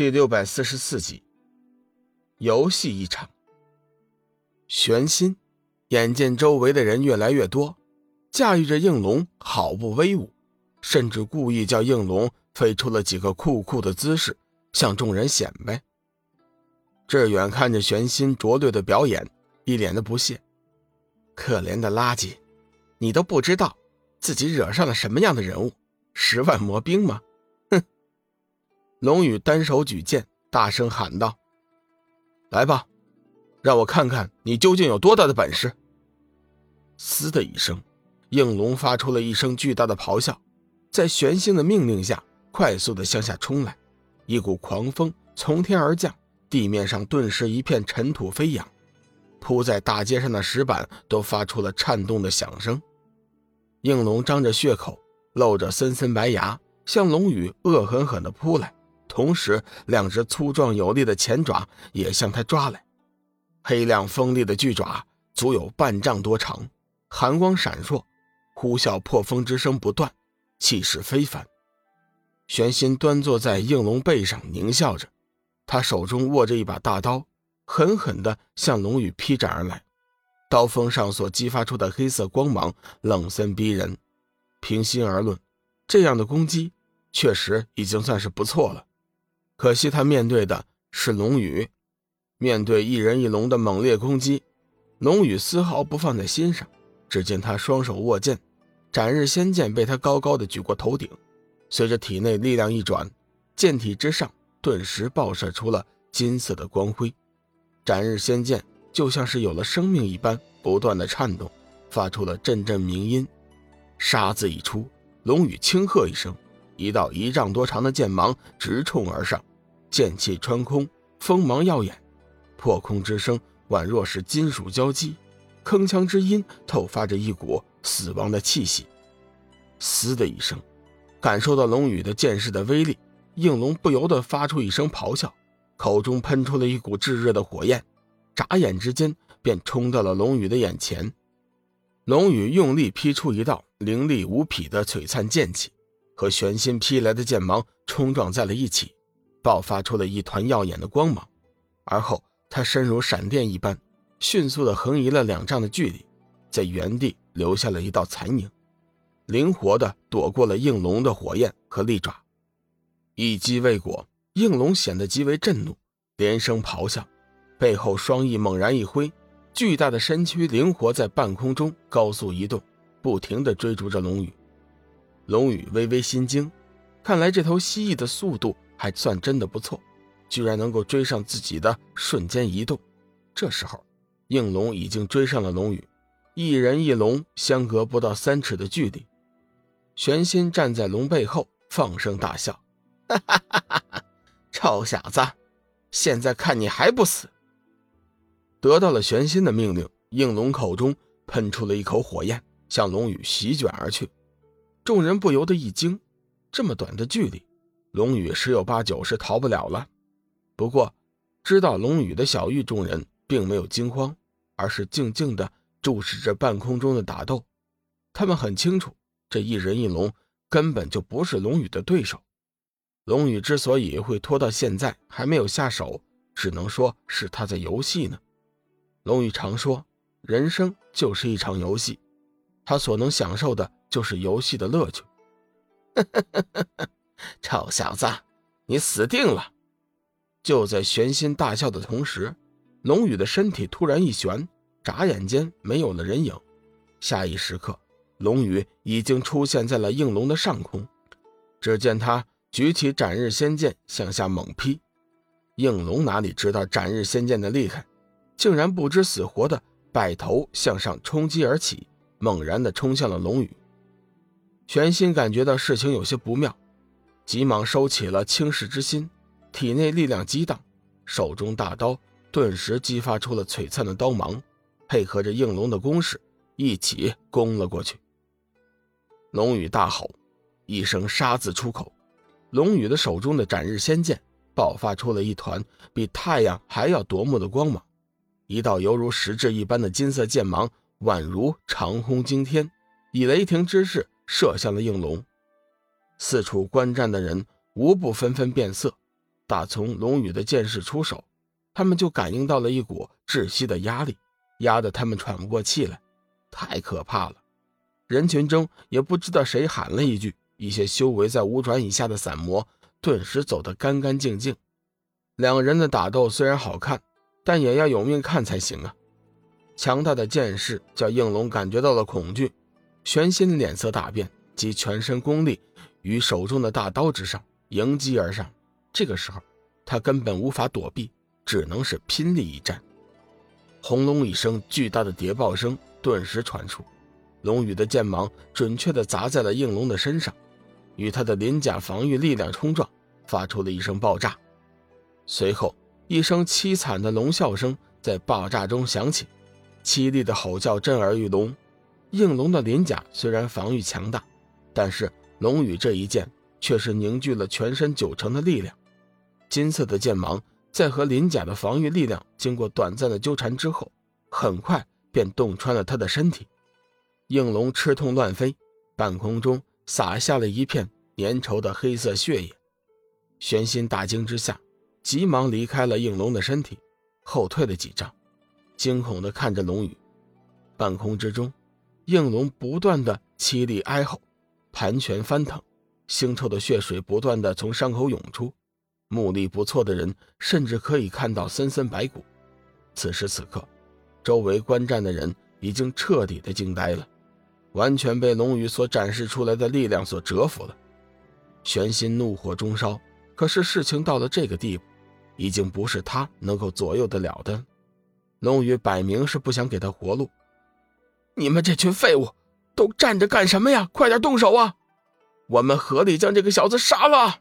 第六百四十四集，游戏一场。玄心眼见周围的人越来越多，驾驭着应龙好不威武，甚至故意叫应龙飞出了几个酷酷的姿势，向众人显摆。志远看着玄心拙劣的表演，一脸的不屑：“可怜的垃圾，你都不知道自己惹上了什么样的人物。”十万魔兵吗？龙宇单手举剑，大声喊道：“来吧，让我看看你究竟有多大的本事！”嘶的一声，应龙发出了一声巨大的咆哮，在玄星的命令下，快速的向下冲来。一股狂风从天而降，地面上顿时一片尘土飞扬，铺在大街上的石板都发出了颤动的响声。应龙张着血口。露着森森白牙，向龙宇恶狠狠地扑来，同时两只粗壮有力的前爪也向他抓来。黑亮锋利的巨爪足有半丈多长，寒光闪烁，呼啸破风之声不断，气势非凡。玄心端坐在应龙背上，狞笑着，他手中握着一把大刀，狠狠地向龙宇劈斩而来。刀锋上所激发出的黑色光芒，冷森逼人。平心而论，这样的攻击确实已经算是不错了。可惜他面对的是龙宇，面对一人一龙的猛烈攻击，龙宇丝毫不放在心上。只见他双手握剑，斩日仙剑被他高高的举过头顶，随着体内力量一转，剑体之上顿时爆射出了金色的光辉。斩日仙剑就像是有了生命一般，不断的颤动，发出了阵阵鸣音。杀字一出，龙宇轻喝一声，一道一丈多长的剑芒直冲而上，剑气穿空，锋芒耀眼，破空之声宛若是金属交击，铿锵之音透发着一股死亡的气息。嘶的一声，感受到龙宇的剑势的威力，应龙不由得发出一声咆哮，口中喷出了一股炙热的火焰，眨眼之间便冲到了龙宇的眼前。龙宇用力劈出一道凌厉无匹的璀璨剑气，和玄心劈来的剑芒冲撞在了一起，爆发出了一团耀眼的光芒。而后，他身如闪电一般，迅速的横移了两丈的距离，在原地留下了一道残影，灵活的躲过了应龙的火焰和利爪。一击未果，应龙显得极为震怒，连声咆哮，背后双翼猛然一挥。巨大的身躯灵活在半空中高速移动，不停地追逐着龙宇。龙宇微微心惊，看来这头蜥蜴的速度还算真的不错，居然能够追上自己的瞬间移动。这时候，应龙已经追上了龙宇，一人一龙相隔不到三尺的距离。玄心站在龙背后，放声大笑：“哈哈哈哈哈！臭小子，现在看你还不死！”得到了玄心的命令，应龙口中喷出了一口火焰，向龙宇席卷而去。众人不由得一惊，这么短的距离，龙宇十有八九是逃不了了。不过，知道龙宇的小玉众人并没有惊慌，而是静静地注视着半空中的打斗。他们很清楚，这一人一龙根本就不是龙宇的对手。龙宇之所以会拖到现在还没有下手，只能说是他在游戏呢。龙宇常说：“人生就是一场游戏，他所能享受的就是游戏的乐趣。”哈臭小子，你死定了！就在玄心大笑的同时，龙宇的身体突然一旋，眨眼间没有了人影。下一时刻，龙宇已经出现在了应龙的上空。只见他举起斩日仙剑向下猛劈，应龙哪里知道斩日仙剑的厉害？竟然不知死活的摆头向上冲击而起，猛然的冲向了龙宇。玄心感觉到事情有些不妙，急忙收起了轻视之心，体内力量激荡，手中大刀顿时激发出了璀璨的刀芒，配合着应龙的攻势，一起攻了过去。龙宇大吼一声，杀字出口，龙宇的手中的斩日仙剑爆发出了一团比太阳还要夺目的光芒。一道犹如实质一般的金色剑芒，宛如长轰惊天，以雷霆之势射向了应龙。四处观战的人无不纷纷变色，打从龙宇的剑士出手，他们就感应到了一股窒息的压力，压得他们喘不过气来，太可怕了。人群中也不知道谁喊了一句，一些修为在五转以下的散魔顿时走得干干净净。两人的打斗虽然好看，但也要有命看才行啊！强大的剑势叫应龙感觉到了恐惧，玄心脸色大变，及全身功力于手中的大刀之上迎击而上。这个时候，他根本无法躲避，只能是拼力一战。轰隆一声，巨大的谍报声顿时传出，龙宇的剑芒准确地砸在了应龙的身上，与他的鳞甲防御力量冲撞，发出了一声爆炸。随后，一声凄惨的龙啸声在爆炸中响起，凄厉的吼叫震耳欲聋。应龙的鳞甲虽然防御强大，但是龙宇这一剑却是凝聚了全身九成的力量。金色的剑芒在和鳞甲的防御力量经过短暂的纠缠之后，很快便洞穿了他的身体。应龙吃痛乱飞，半空中洒下了一片粘稠的黑色血液。玄心大惊之下。急忙离开了应龙的身体，后退了几丈，惊恐地看着龙宇。半空之中，应龙不断的凄厉哀吼，盘旋翻腾，腥臭的血水不断的从伤口涌出。目力不错的人甚至可以看到森森白骨。此时此刻，周围观战的人已经彻底的惊呆了，完全被龙宇所展示出来的力量所折服了。玄心怒火中烧，可是事情到了这个地步。已经不是他能够左右得了的。龙宇摆明是不想给他活路。你们这群废物，都站着干什么呀？快点动手啊！我们合力将这个小子杀了。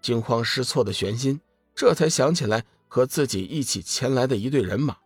惊慌失措的玄心这才想起来和自己一起前来的一队人马。